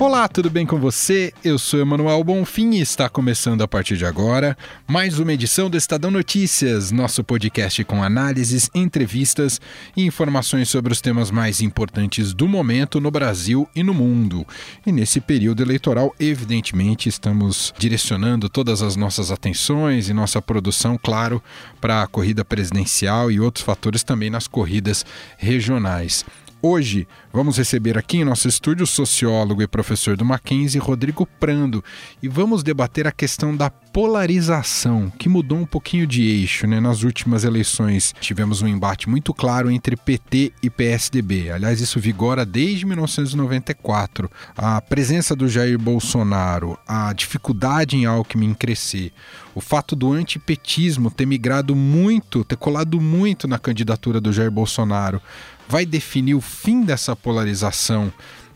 Olá, tudo bem com você? Eu sou Emanuel Bonfim e está começando a partir de agora mais uma edição do Estadão Notícias, nosso podcast com análises, entrevistas e informações sobre os temas mais importantes do momento no Brasil e no mundo. E nesse período eleitoral, evidentemente, estamos direcionando todas as nossas atenções e nossa produção, claro, para a corrida presidencial e outros fatores também nas corridas regionais. Hoje vamos receber aqui em nosso estúdio o sociólogo e professor do Mackenzie, Rodrigo Prando, e vamos debater a questão da polarização, que mudou um pouquinho de eixo. Né? Nas últimas eleições tivemos um embate muito claro entre PT e PSDB. Aliás, isso vigora desde 1994. A presença do Jair Bolsonaro, a dificuldade em Alckmin crescer, o fato do antipetismo ter migrado muito, ter colado muito na candidatura do Jair Bolsonaro vai definir o fim dessa polarização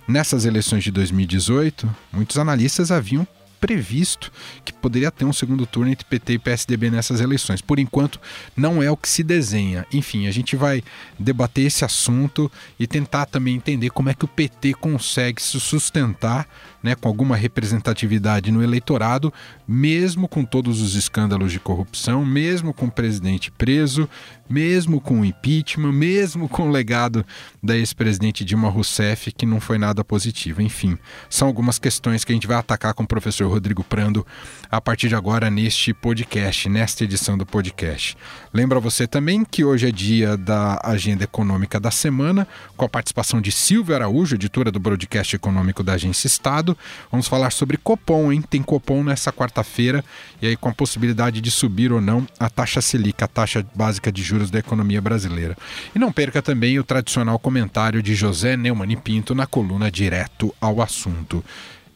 nessas eleições de 2018, muitos analistas haviam previsto que poderia ter um segundo turno entre PT e PSDB nessas eleições. Por enquanto, não é o que se desenha. Enfim, a gente vai debater esse assunto e tentar também entender como é que o PT consegue se sustentar né, com alguma representatividade no eleitorado, mesmo com todos os escândalos de corrupção, mesmo com o presidente preso, mesmo com o impeachment, mesmo com o legado da ex-presidente Dilma Rousseff, que não foi nada positivo. Enfim, são algumas questões que a gente vai atacar com o professor Rodrigo Prando a partir de agora neste podcast, nesta edição do podcast. Lembra você também que hoje é dia da agenda econômica da semana, com a participação de Silvia Araújo, editora do broadcast econômico da Agência Estado Vamos falar sobre Copom, hein? Tem Copom nessa quarta-feira e aí com a possibilidade de subir ou não a taxa Selic, a taxa básica de juros da economia brasileira. E não perca também o tradicional comentário de José Neumann Pinto na coluna Direto ao Assunto.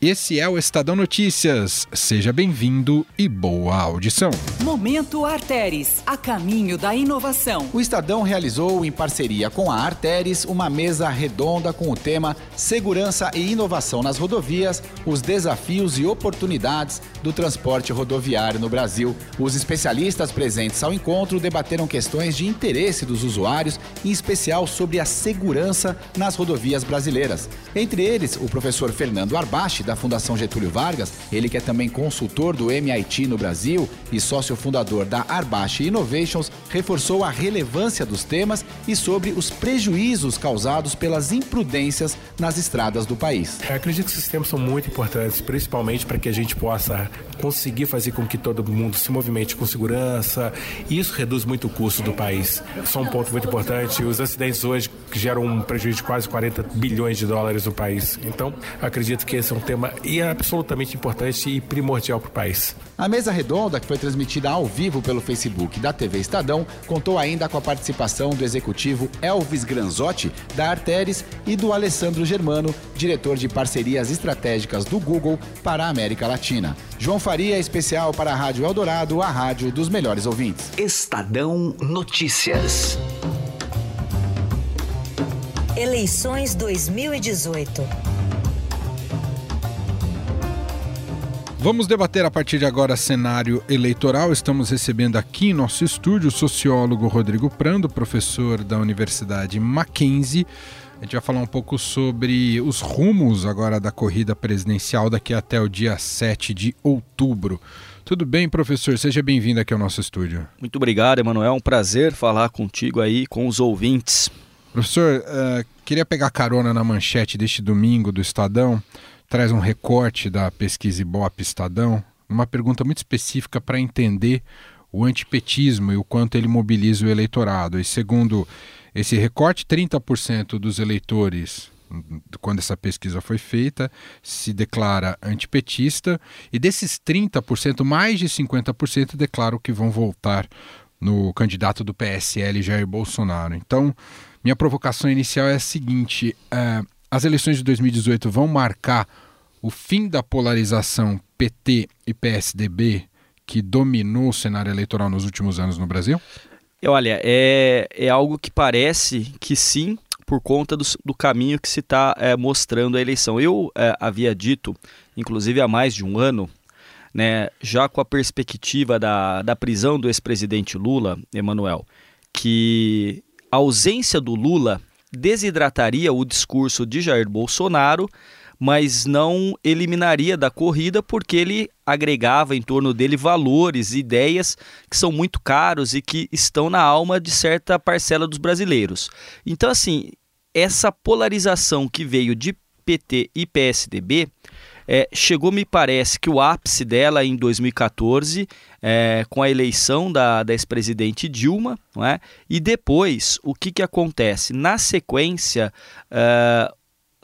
Esse é o Estadão Notícias. Seja bem-vindo e boa audição. Momento Arteres, a caminho da inovação. O Estadão realizou, em parceria com a Arteres, uma mesa redonda com o tema Segurança e Inovação nas Rodovias, os desafios e oportunidades do transporte rodoviário no Brasil. Os especialistas presentes ao encontro debateram questões de interesse dos usuários, em especial sobre a segurança nas rodovias brasileiras. Entre eles, o professor Fernando Arbache, da Fundação Getúlio Vargas, ele que é também consultor do MIT no Brasil e sócio fundador da Arbache Innovations, reforçou a relevância dos temas e sobre os prejuízos causados pelas imprudências nas estradas do país. Eu acredito que esses temas são muito importantes, principalmente para que a gente possa conseguir fazer com que todo mundo se movimente com segurança e isso reduz muito o custo do país. Só um ponto muito importante, os acidentes hoje geram um prejuízo de quase 40 bilhões de dólares no país. Então, acredito que esse é um tema tema e é absolutamente importante e primordial para o país. A mesa redonda, que foi transmitida ao vivo pelo Facebook da TV Estadão, contou ainda com a participação do executivo Elvis Granzotti, da Arteres, e do Alessandro Germano, diretor de parcerias estratégicas do Google para a América Latina. João Faria, especial para a Rádio Eldorado, a rádio dos melhores ouvintes. Estadão Notícias. Eleições 2018. Vamos debater a partir de agora cenário eleitoral. Estamos recebendo aqui em nosso estúdio o sociólogo Rodrigo Prando, professor da Universidade Mackenzie. A gente vai falar um pouco sobre os rumos agora da corrida presidencial daqui até o dia 7 de outubro. Tudo bem, professor? Seja bem-vindo aqui ao nosso estúdio. Muito obrigado, Emanuel. É um prazer falar contigo aí, com os ouvintes. Professor, uh, queria pegar carona na manchete deste domingo do Estadão traz um recorte da pesquisa Ibope Estadão, uma pergunta muito específica para entender o antipetismo e o quanto ele mobiliza o eleitorado. E segundo esse recorte, 30% dos eleitores, quando essa pesquisa foi feita, se declara antipetista, e desses 30%, mais de 50% declaram que vão voltar no candidato do PSL, Jair Bolsonaro. Então, minha provocação inicial é a seguinte: uh, as eleições de 2018 vão marcar o fim da polarização PT e PSDB que dominou o cenário eleitoral nos últimos anos no Brasil? Olha, é, é algo que parece que sim, por conta do, do caminho que se está é, mostrando a eleição. Eu é, havia dito, inclusive há mais de um ano, né, já com a perspectiva da, da prisão do ex-presidente Lula, Emanuel, que a ausência do Lula desidrataria o discurso de Jair Bolsonaro, mas não eliminaria da corrida porque ele agregava em torno dele valores, ideias que são muito caros e que estão na alma de certa parcela dos brasileiros. Então, assim, essa polarização que veio de PT e PSDB é, chegou, me parece, que o ápice dela em 2014, é, com a eleição da, da ex-presidente Dilma, não é? e depois, o que, que acontece? Na sequência, é,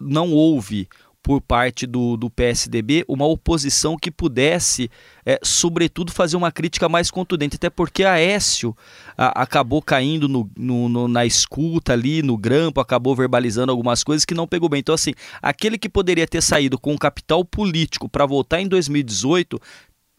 não houve por parte do, do PSDB uma oposição que pudesse, é, sobretudo, fazer uma crítica mais contundente, até porque Aécio a, acabou caindo no, no, no, na escuta ali, no grampo, acabou verbalizando algumas coisas que não pegou bem. Então, assim, aquele que poderia ter saído com capital político para votar em 2018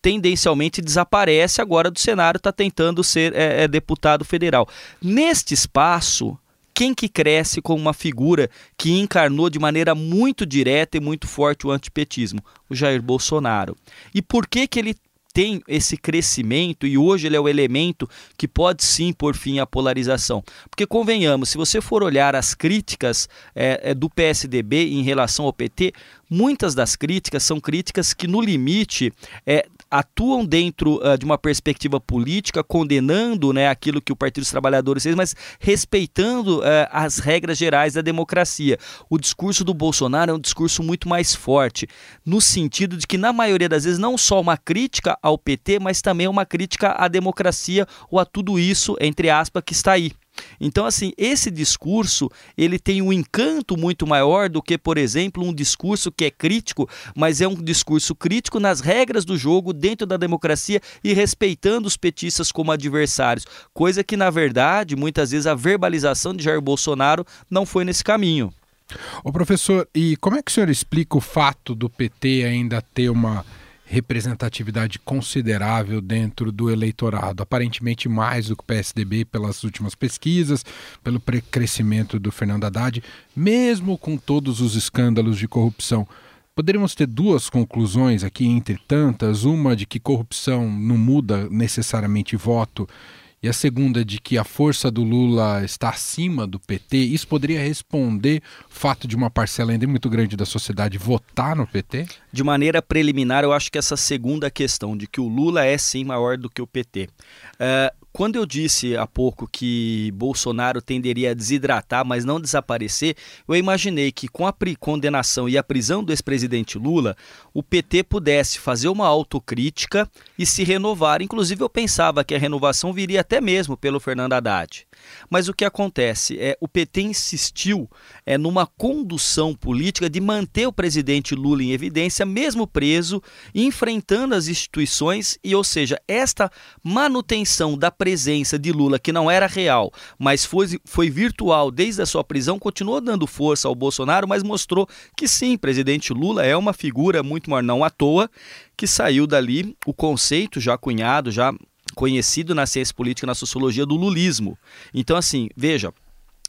tendencialmente desaparece agora do cenário, está tentando ser é, é, deputado federal. Neste espaço, quem que cresce como uma figura que encarnou de maneira muito direta e muito forte o antipetismo? O Jair Bolsonaro. E por que que ele tem esse crescimento e hoje ele é o elemento que pode sim pôr fim à polarização. Porque convenhamos, se você for olhar as críticas é, do PSDB em relação ao PT, muitas das críticas são críticas que no limite é, atuam dentro uh, de uma perspectiva política, condenando né, aquilo que o Partido dos Trabalhadores fez, mas respeitando uh, as regras gerais da democracia. O discurso do Bolsonaro é um discurso muito mais forte, no sentido de que, na maioria das vezes, não só uma crítica ao PT, mas também uma crítica à democracia ou a tudo isso, entre aspas, que está aí. Então, assim, esse discurso ele tem um encanto muito maior do que, por exemplo, um discurso que é crítico, mas é um discurso crítico nas regras do jogo, dentro da democracia e respeitando os petistas como adversários. Coisa que, na verdade, muitas vezes a verbalização de Jair Bolsonaro não foi nesse caminho. Ô professor, e como é que o senhor explica o fato do PT ainda ter uma representatividade considerável dentro do eleitorado, aparentemente mais do que o PSDB pelas últimas pesquisas, pelo crescimento do Fernando Haddad, mesmo com todos os escândalos de corrupção. Poderíamos ter duas conclusões aqui, entre tantas: uma de que corrupção não muda necessariamente voto e a segunda de que a força do Lula está acima do PT, isso poderia responder o fato de uma parcela ainda muito grande da sociedade votar no PT? De maneira preliminar, eu acho que essa segunda questão, de que o Lula é sim maior do que o PT. É, quando eu disse há pouco que Bolsonaro tenderia a desidratar, mas não desaparecer, eu imaginei que com a condenação e a prisão do ex-presidente Lula, o PT pudesse fazer uma autocrítica e se renovar. Inclusive, eu pensava que a renovação viria até mesmo pelo Fernando Haddad. Mas o que acontece é o PT insistiu é numa condução política de manter o presidente Lula em evidência, mesmo preso, enfrentando as instituições e, ou seja, esta manutenção da presença de Lula que não era real, mas foi, foi virtual desde a sua prisão, continuou dando força ao Bolsonaro, mas mostrou que sim, presidente Lula é uma figura muito maior, não à toa, que saiu dali o conceito já cunhado, já conhecido na ciência política, na sociologia do lulismo. Então, assim, veja,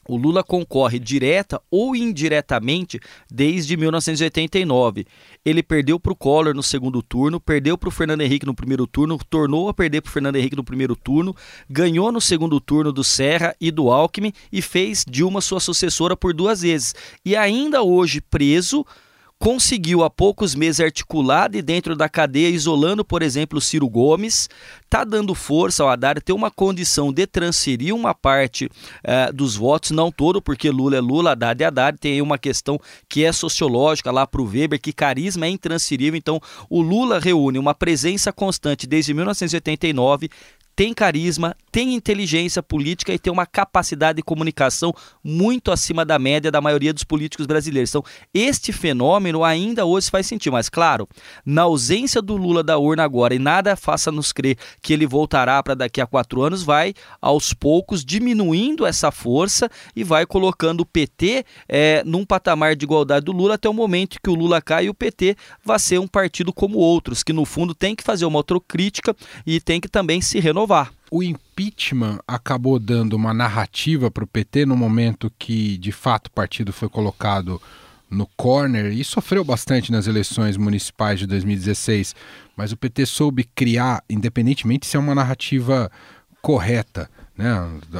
o Lula concorre direta ou indiretamente desde 1989. Ele perdeu para o Collor no segundo turno, perdeu para o Fernando Henrique no primeiro turno, tornou a perder para o Fernando Henrique no primeiro turno, ganhou no segundo turno do Serra e do Alckmin e fez Dilma sua sucessora por duas vezes. E ainda hoje preso conseguiu há poucos meses articular de dentro da cadeia, isolando, por exemplo, Ciro Gomes, está dando força ao Haddad ter uma condição de transferir uma parte uh, dos votos, não todo, porque Lula é Lula, Haddad é Haddad, tem aí uma questão que é sociológica lá para o Weber, que carisma é intransferível, então o Lula reúne uma presença constante desde 1989, tem carisma, tem inteligência política e tem uma capacidade de comunicação muito acima da média da maioria dos políticos brasileiros. Então, este fenômeno ainda hoje faz sentido, mas claro, na ausência do Lula da urna agora e nada faça-nos crer que ele voltará para daqui a quatro anos, vai aos poucos diminuindo essa força e vai colocando o PT é, num patamar de igualdade do Lula até o momento que o Lula cai e o PT vai ser um partido como outros, que no fundo tem que fazer uma autocrítica e tem que também se renovar O impeachment acabou dando uma narrativa para o PT no momento que, de fato, o partido foi colocado no corner e sofreu bastante nas eleições municipais de 2016, mas o PT soube criar, independentemente se é uma narrativa correta, né,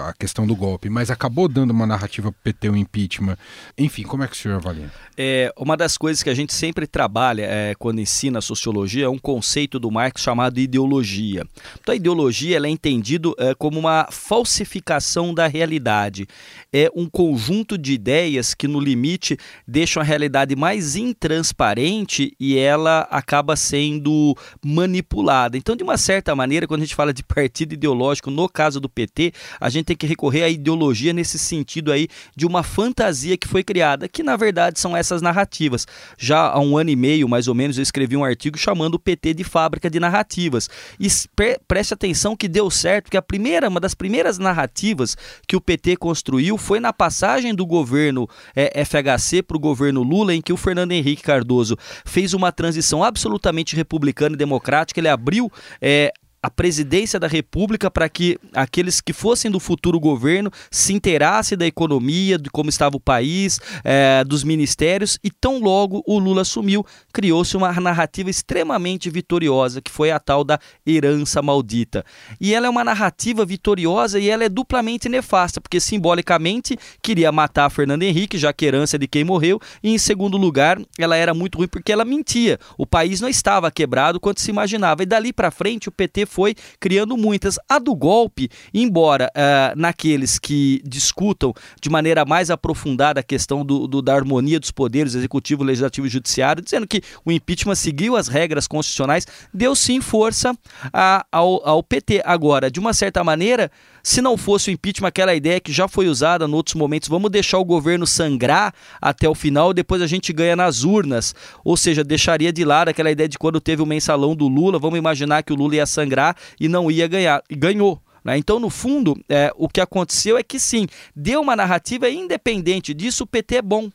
a questão do golpe, mas acabou dando uma narrativa PT, o impeachment. Enfim, como é que o senhor avalia? É, uma das coisas que a gente sempre trabalha é, quando ensina sociologia é um conceito do Marx chamado ideologia. Então a ideologia ela é entendida é, como uma falsificação da realidade. É um conjunto de ideias que no limite deixam a realidade mais intransparente e ela acaba sendo manipulada. Então de uma certa maneira, quando a gente fala de partido ideológico, no caso do PT, a gente tem que recorrer à ideologia nesse sentido aí de uma fantasia que foi criada, que na verdade são essas narrativas. Já há um ano e meio, mais ou menos, eu escrevi um artigo chamando o PT de fábrica de narrativas. E pre preste atenção que deu certo, que a primeira, uma das primeiras narrativas que o PT construiu foi na passagem do governo é, FHC para o governo Lula, em que o Fernando Henrique Cardoso fez uma transição absolutamente republicana e democrática. Ele abriu é, a presidência da República para que aqueles que fossem do futuro governo se inteirassem da economia, de como estava o país, é, dos ministérios, e tão logo o Lula assumiu, criou-se uma narrativa extremamente vitoriosa, que foi a tal da herança maldita. E ela é uma narrativa vitoriosa e ela é duplamente nefasta, porque simbolicamente queria matar Fernando Henrique, já que herança é de quem morreu, e em segundo lugar, ela era muito ruim porque ela mentia. O país não estava quebrado quanto se imaginava, e dali para frente o PT foi criando muitas. A do golpe, embora uh, naqueles que discutam de maneira mais aprofundada a questão do, do, da harmonia dos poderes executivo, legislativo e judiciário, dizendo que o impeachment seguiu as regras constitucionais, deu sim força a, ao, ao PT. Agora, de uma certa maneira, se não fosse o impeachment, aquela ideia que já foi usada em outros momentos, vamos deixar o governo sangrar até o final, depois a gente ganha nas urnas. Ou seja, deixaria de lado aquela ideia de quando teve o mensalão do Lula, vamos imaginar que o Lula ia sangrar e não ia ganhar. E ganhou. Né? Então, no fundo, é, o que aconteceu é que sim, deu uma narrativa independente disso, o PT é bom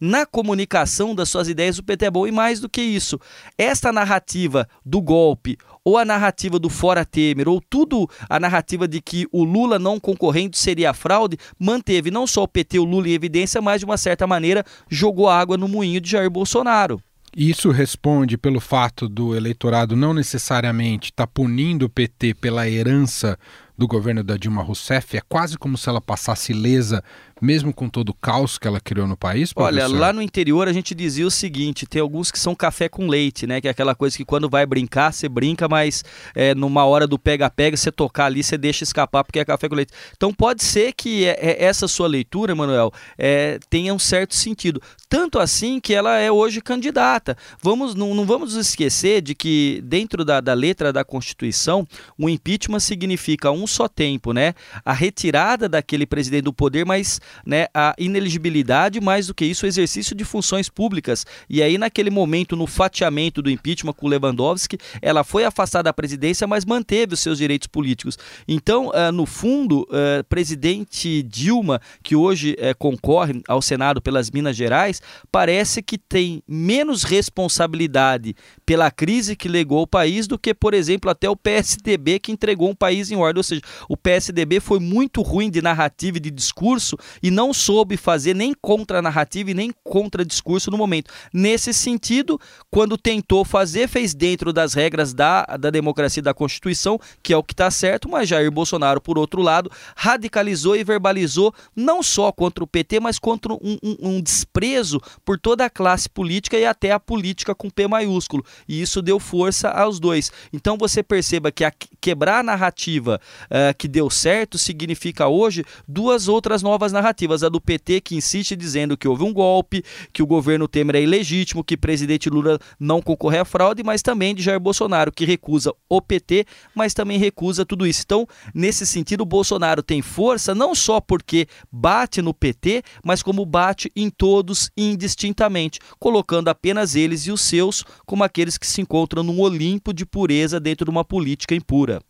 na comunicação das suas ideias, o PT é bom. E mais do que isso, esta narrativa do golpe, ou a narrativa do fora Temer, ou tudo a narrativa de que o Lula não concorrendo seria fraude, manteve não só o PT, o Lula em evidência, mas de uma certa maneira jogou água no moinho de Jair Bolsonaro. Isso responde pelo fato do eleitorado não necessariamente estar tá punindo o PT pela herança do governo da Dilma Rousseff? É quase como se ela passasse ilesa mesmo com todo o caos que ela criou no país? Professor? Olha, lá no interior a gente dizia o seguinte: tem alguns que são café com leite, né? Que é aquela coisa que quando vai brincar, você brinca, mas é, numa hora do pega-pega, você tocar ali, você deixa escapar porque é café com leite. Então pode ser que é, é, essa sua leitura, Manuel, é, tenha um certo sentido. Tanto assim que ela é hoje candidata. Vamos, não, não vamos esquecer de que dentro da, da letra da Constituição, o impeachment significa um só tempo, né? A retirada daquele presidente do poder, mas né, a ineligibilidade, mais do que isso, o exercício de funções públicas. E aí, naquele momento, no fatiamento do impeachment com Lewandowski, ela foi afastada da presidência, mas manteve os seus direitos políticos. Então, uh, no fundo, uh, presidente Dilma, que hoje uh, concorre ao Senado pelas Minas Gerais, parece que tem menos responsabilidade pela crise que legou o país do que, por exemplo, até o PSDB que entregou um país em ordem. Ou seja, o PSDB foi muito ruim de narrativa e de discurso e não soube fazer nem contra-narrativa e nem contra-discurso no momento. Nesse sentido, quando tentou fazer, fez dentro das regras da, da democracia e da Constituição, que é o que está certo, mas Jair Bolsonaro, por outro lado, radicalizou e verbalizou não só contra o PT, mas contra um, um, um desprezo por toda a classe política e até a política com P maiúsculo. E isso deu força aos dois. Então você perceba que a, quebrar a narrativa uh, que deu certo significa hoje duas outras novas narrativas a do PT que insiste dizendo que houve um golpe, que o governo Temer é ilegítimo, que presidente Lula não concorre à fraude, mas também de Jair Bolsonaro, que recusa o PT, mas também recusa tudo isso. Então, nesse sentido, o Bolsonaro tem força não só porque bate no PT, mas como bate em todos indistintamente, colocando apenas eles e os seus como aqueles que se encontram num Olimpo de pureza dentro de uma política impura.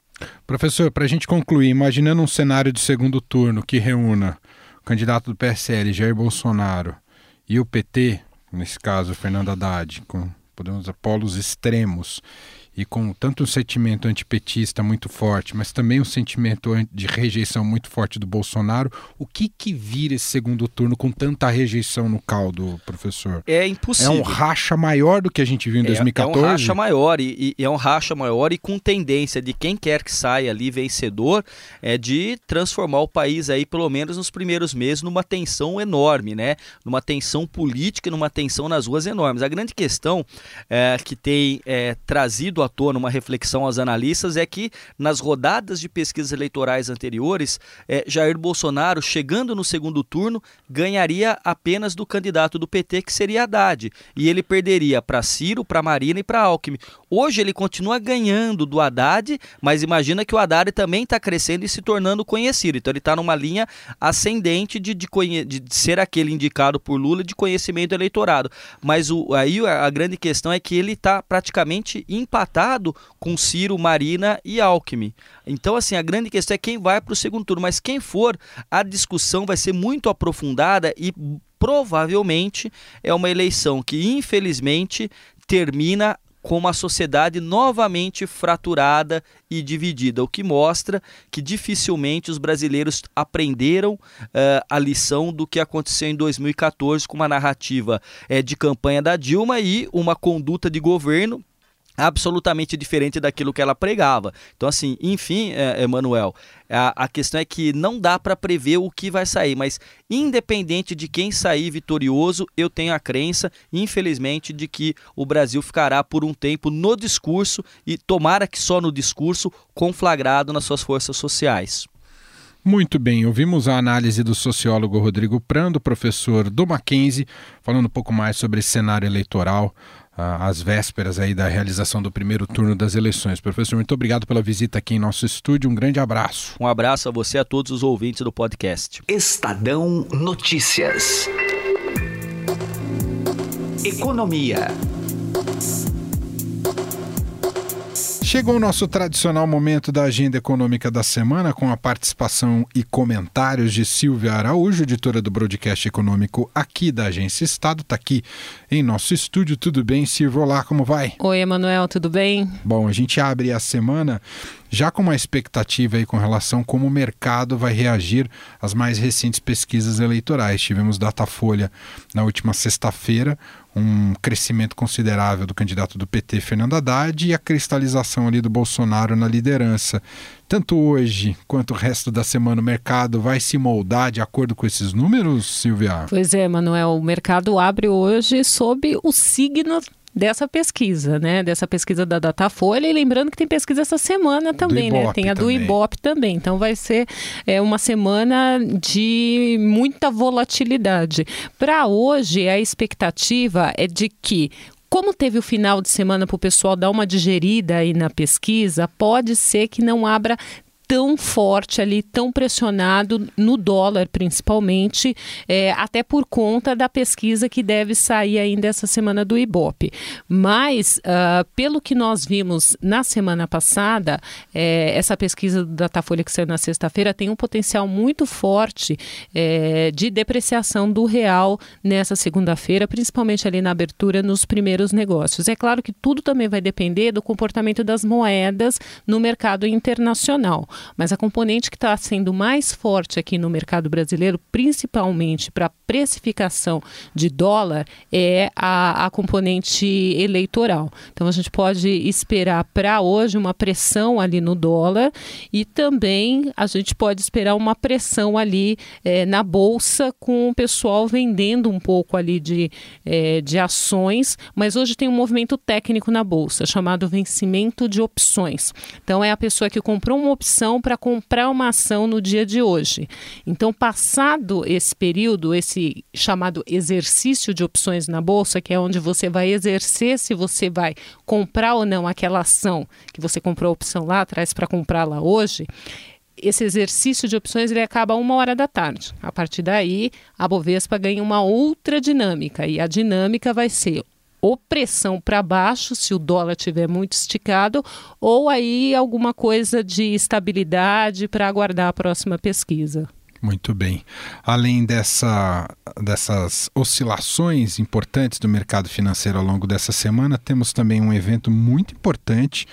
Professor, para a gente concluir, imaginando um cenário de segundo turno que reúna candidato do PSL, Jair Bolsonaro, e o PT, nesse caso Fernando Haddad, com podemos dizer, polos extremos, e com tanto um sentimento antipetista muito forte, mas também um sentimento de rejeição muito forte do Bolsonaro, o que que vira esse segundo turno com tanta rejeição no caldo, professor? É impossível. É um racha maior do que a gente viu em 2014? É, é um racha maior e, e, é um racha maior e com tendência de quem quer que saia ali vencedor é de transformar o país aí pelo menos nos primeiros meses numa tensão enorme, né? Numa tensão política, numa tensão nas ruas enormes. A grande questão é, que tem é, trazido à tona uma reflexão aos analistas é que nas rodadas de pesquisas eleitorais anteriores, é, Jair Bolsonaro, chegando no segundo turno, ganharia apenas do candidato do PT, que seria Haddad. E ele perderia para Ciro, para Marina e para Alckmin. Hoje ele continua ganhando do Haddad, mas imagina que o Haddad também está crescendo e se tornando conhecido. Então ele está numa linha ascendente de, de, de, ser aquele indicado por Lula de conhecimento eleitorado. Mas o, aí a, a grande questão é que ele está praticamente empatado com Ciro, Marina e Alckmin. Então, assim, a grande questão é quem vai para o segundo turno. Mas quem for, a discussão vai ser muito aprofundada e provavelmente é uma eleição que, infelizmente, termina com uma sociedade novamente fraturada e dividida, o que mostra que dificilmente os brasileiros aprenderam uh, a lição do que aconteceu em 2014 com uma narrativa uh, de campanha da Dilma e uma conduta de governo absolutamente diferente daquilo que ela pregava. Então, assim, enfim, é, Emanuel, a, a questão é que não dá para prever o que vai sair, mas independente de quem sair vitorioso, eu tenho a crença, infelizmente, de que o Brasil ficará por um tempo no discurso e tomara que só no discurso, conflagrado nas suas forças sociais. Muito bem, ouvimos a análise do sociólogo Rodrigo Prando, professor do Mackenzie, falando um pouco mais sobre cenário eleitoral às vésperas aí da realização do primeiro turno das eleições. Professor, muito obrigado pela visita aqui em nosso estúdio. Um grande abraço. Um abraço a você e a todos os ouvintes do podcast. Estadão Notícias. Economia. Chegou o nosso tradicional momento da agenda econômica da semana, com a participação e comentários de Silvia Araújo, editora do broadcast econômico aqui da Agência Estado. Está aqui em nosso estúdio. Tudo bem, Silvia? Olá, como vai? Oi, Emanuel, tudo bem? Bom, a gente abre a semana já com uma expectativa aí com relação a como o mercado vai reagir às mais recentes pesquisas eleitorais. Tivemos Datafolha na última sexta-feira, um crescimento considerável do candidato do PT, Fernando Haddad, e a cristalização ali do Bolsonaro na liderança. Tanto hoje quanto o resto da semana, o mercado vai se moldar de acordo com esses números, Silvia? Pois é, Manuel, o mercado abre hoje sob o signo dessa pesquisa, né? Dessa pesquisa da Datafolha. E lembrando que tem pesquisa essa semana também, né? Tem a do também. Ibope também. Então vai ser é, uma semana de muita volatilidade. Para hoje, a expectativa é de que como teve o final de semana para o pessoal dar uma digerida aí na pesquisa, pode ser que não abra tão forte ali, tão pressionado no dólar, principalmente, é, até por conta da pesquisa que deve sair ainda essa semana do Ibope. Mas, uh, pelo que nós vimos na semana passada, é, essa pesquisa do Datafolha que saiu na sexta-feira tem um potencial muito forte é, de depreciação do real nessa segunda-feira, principalmente ali na abertura nos primeiros negócios. É claro que tudo também vai depender do comportamento das moedas no mercado internacional. Mas a componente que está sendo mais forte aqui no mercado brasileiro, principalmente para precificação de dólar, é a, a componente eleitoral. Então a gente pode esperar para hoje uma pressão ali no dólar e também a gente pode esperar uma pressão ali é, na bolsa com o pessoal vendendo um pouco ali de, é, de ações, mas hoje tem um movimento técnico na bolsa chamado vencimento de opções. Então é a pessoa que comprou uma opção para comprar uma ação no dia de hoje. Então, passado esse período, esse chamado exercício de opções na bolsa, que é onde você vai exercer se você vai comprar ou não aquela ação que você comprou a opção lá atrás para comprá-la hoje, esse exercício de opções ele acaba uma hora da tarde. A partir daí, a Bovespa ganha uma outra dinâmica e a dinâmica vai ser ou pressão para baixo, se o dólar estiver muito esticado, ou aí alguma coisa de estabilidade para aguardar a próxima pesquisa. Muito bem. Além dessa, dessas oscilações importantes do mercado financeiro ao longo dessa semana, temos também um evento muito importante,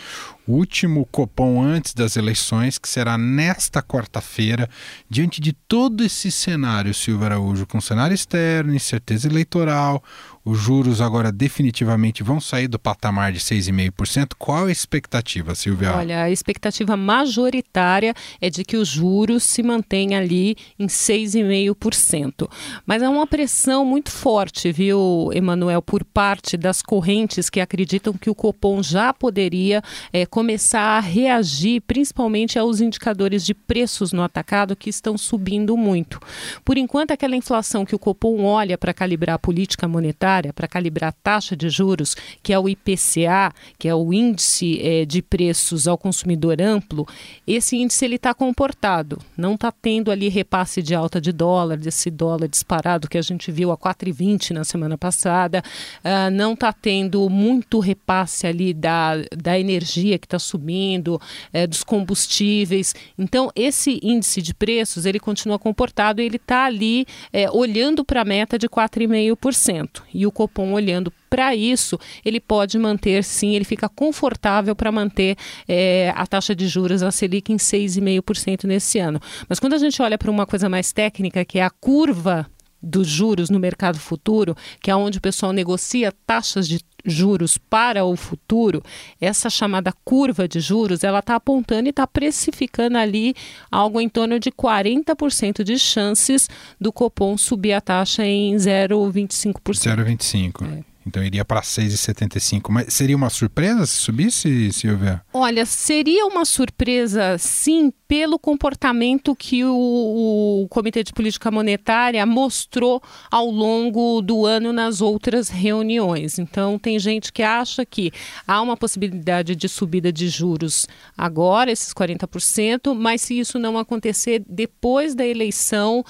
último Copom antes das eleições, que será nesta quarta-feira, diante de todo esse cenário, Silvio Araújo, com cenário externo, incerteza eleitoral, os juros agora definitivamente vão sair do patamar de 6,5%. Qual a expectativa, Silvia? Olha, a expectativa majoritária é de que os juros se mantenham ali em 6,5%. Mas há uma pressão muito forte, viu, Emanuel, por parte das correntes que acreditam que o Copom já poderia é, começar a reagir, principalmente aos indicadores de preços no atacado que estão subindo muito. Por enquanto, aquela inflação que o Copom olha para calibrar a política monetária, para calibrar a taxa de juros, que é o IPCA, que é o índice é, de preços ao consumidor amplo, esse índice ele está comportado, não está tendo ali repasse de alta de dólar, desse dólar disparado que a gente viu a 4,20 na semana passada, uh, não está tendo muito repasse ali da, da energia que está subindo, é, dos combustíveis. Então, esse índice de preços, ele continua comportado e ele está ali é, olhando para a meta de 4,5%. E o Copom olhando para isso, ele pode manter, sim, ele fica confortável para manter é, a taxa de juros, a Selic, em 6,5% nesse ano. Mas quando a gente olha para uma coisa mais técnica, que é a curva dos juros no mercado futuro, que é onde o pessoal negocia taxas de juros para o futuro, essa chamada curva de juros, ela está apontando e está precificando ali algo em torno de 40% de chances do Copom subir a taxa em 0,25%. 0,25%. É. Então iria para 6,75. Mas seria uma surpresa se subisse, Silvia? Olha, seria uma surpresa, sim, pelo comportamento que o, o, Comitê de Política Monetária mostrou ao longo do ano nas outras reuniões. Então, tem gente que acha que há uma possibilidade de subida de juros agora, esses 40%, mas se isso não acontecer depois da eleição,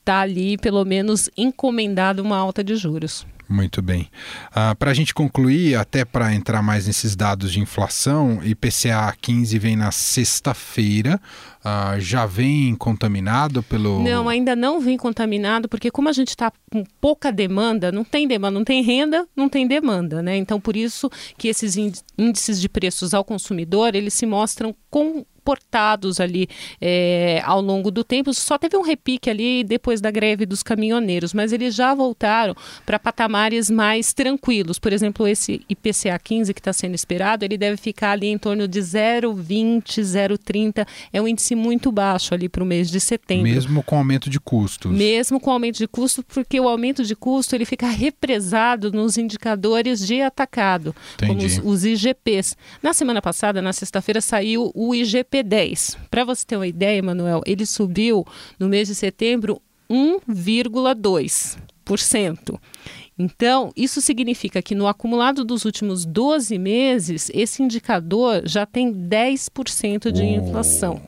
está ali pelo menos encomendado uma alta de juros. Muito bem. Uh, para a gente concluir, até para entrar mais nesses dados de inflação, IPCA 15 vem na sexta-feira. Uh, já vem contaminado pelo. Não, ainda não vem contaminado, porque como a gente está com pouca demanda, não tem demanda, não tem renda, não tem demanda, né? Então, por isso que esses índices de preços ao consumidor eles se mostram com portados ali é, ao longo do tempo. Só teve um repique ali depois da greve dos caminhoneiros, mas eles já voltaram para patamares mais tranquilos. Por exemplo, esse IPCA 15 que está sendo esperado, ele deve ficar ali em torno de 0,20, 0,30. É um índice muito baixo ali para o mês de setembro. Mesmo com aumento de custos. Mesmo com aumento de custo, porque o aumento de custo ele fica represado nos indicadores de atacado, Entendi. como os, os IGPs. Na semana passada, na sexta-feira, saiu o IGP IP10. Para você ter uma ideia, Manuel, ele subiu no mês de setembro 1,2%. Então, isso significa que no acumulado dos últimos 12 meses, esse indicador já tem 10% de inflação.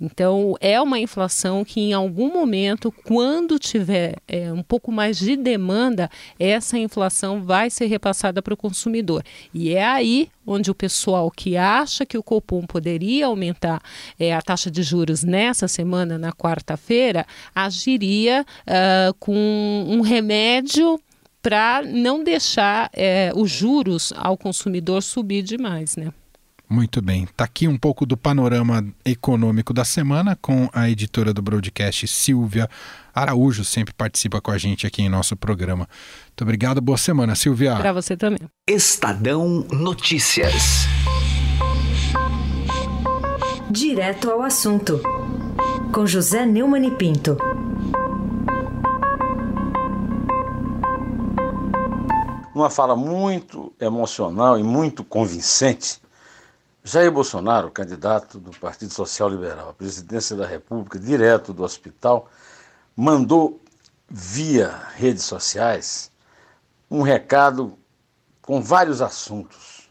Então, é uma inflação que, em algum momento, quando tiver é, um pouco mais de demanda, essa inflação vai ser repassada para o consumidor. E é aí onde o pessoal que acha que o Copom poderia aumentar é, a taxa de juros nessa semana, na quarta-feira, agiria uh, com um remédio para não deixar é, os juros ao consumidor subir demais, né? Muito bem. Está aqui um pouco do panorama econômico da semana com a editora do broadcast, Silvia Araújo, sempre participa com a gente aqui em nosso programa. Muito obrigado, boa semana, Silvia. Para você também. Estadão Notícias. Direto ao assunto. Com José Neumann e Pinto. Uma fala muito emocional e muito convincente Jair Bolsonaro, candidato do Partido Social Liberal à presidência da República, direto do hospital, mandou via redes sociais um recado com vários assuntos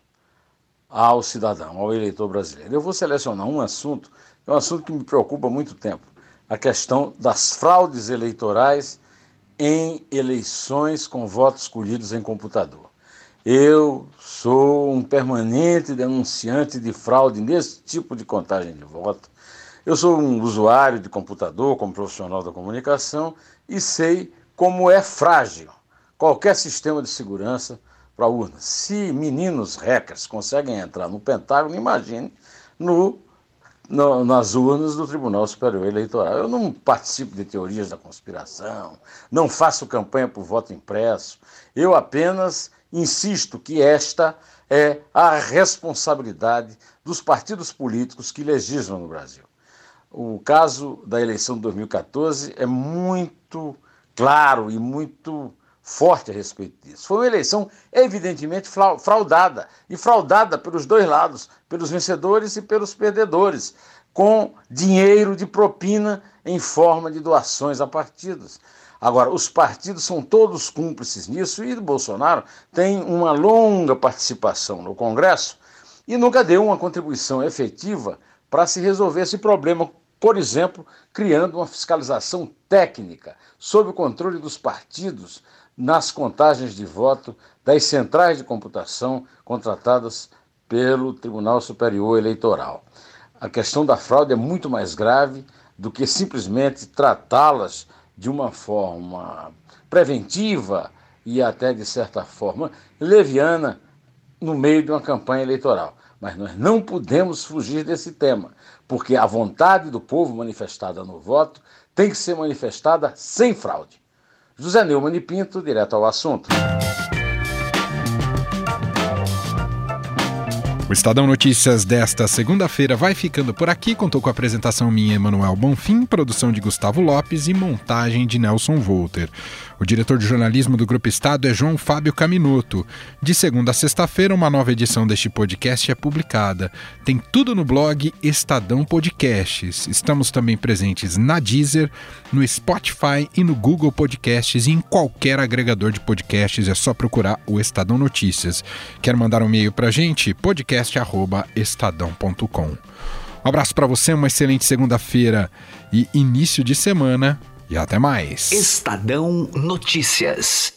ao cidadão, ao eleitor brasileiro. Eu vou selecionar um assunto, é um assunto que me preocupa há muito tempo, a questão das fraudes eleitorais em eleições com votos colhidos em computador. Eu sou um permanente denunciante de fraude nesse tipo de contagem de voto. Eu sou um usuário de computador, como profissional da comunicação, e sei como é frágil qualquer sistema de segurança para a urna. Se meninos hackers conseguem entrar no Pentágono, imagine no, no, nas urnas do Tribunal Superior Eleitoral. Eu não participo de teorias da conspiração, não faço campanha por voto impresso, eu apenas insisto que esta é a responsabilidade dos partidos políticos que legislam no Brasil. O caso da eleição de 2014 é muito claro e muito forte a respeito disso. Foi uma eleição evidentemente fraudada e fraudada pelos dois lados, pelos vencedores e pelos perdedores, com dinheiro de propina em forma de doações a partidos. Agora, os partidos são todos cúmplices nisso e Bolsonaro tem uma longa participação no Congresso e nunca deu uma contribuição efetiva para se resolver esse problema, por exemplo, criando uma fiscalização técnica sob o controle dos partidos nas contagens de voto das centrais de computação contratadas pelo Tribunal Superior Eleitoral. A questão da fraude é muito mais grave do que simplesmente tratá-las de uma forma preventiva e até de certa forma leviana no meio de uma campanha eleitoral. Mas nós não podemos fugir desse tema, porque a vontade do povo manifestada no voto tem que ser manifestada sem fraude. José Neumann e Pinto, direto ao assunto. O Estadão Notícias desta segunda-feira vai ficando por aqui. Contou com a apresentação minha, Emanuel Bonfim, produção de Gustavo Lopes e montagem de Nelson Volter. O diretor de jornalismo do Grupo Estado é João Fábio Caminoto. De segunda a sexta-feira, uma nova edição deste podcast é publicada. Tem tudo no blog Estadão Podcasts. Estamos também presentes na Deezer, no Spotify e no Google Podcasts e em qualquer agregador de podcasts. É só procurar o Estadão Notícias. Quer mandar um e-mail para a gente? podcast.estadão.com. Um abraço para você, uma excelente segunda-feira e início de semana e até mais. Estadão Notícias.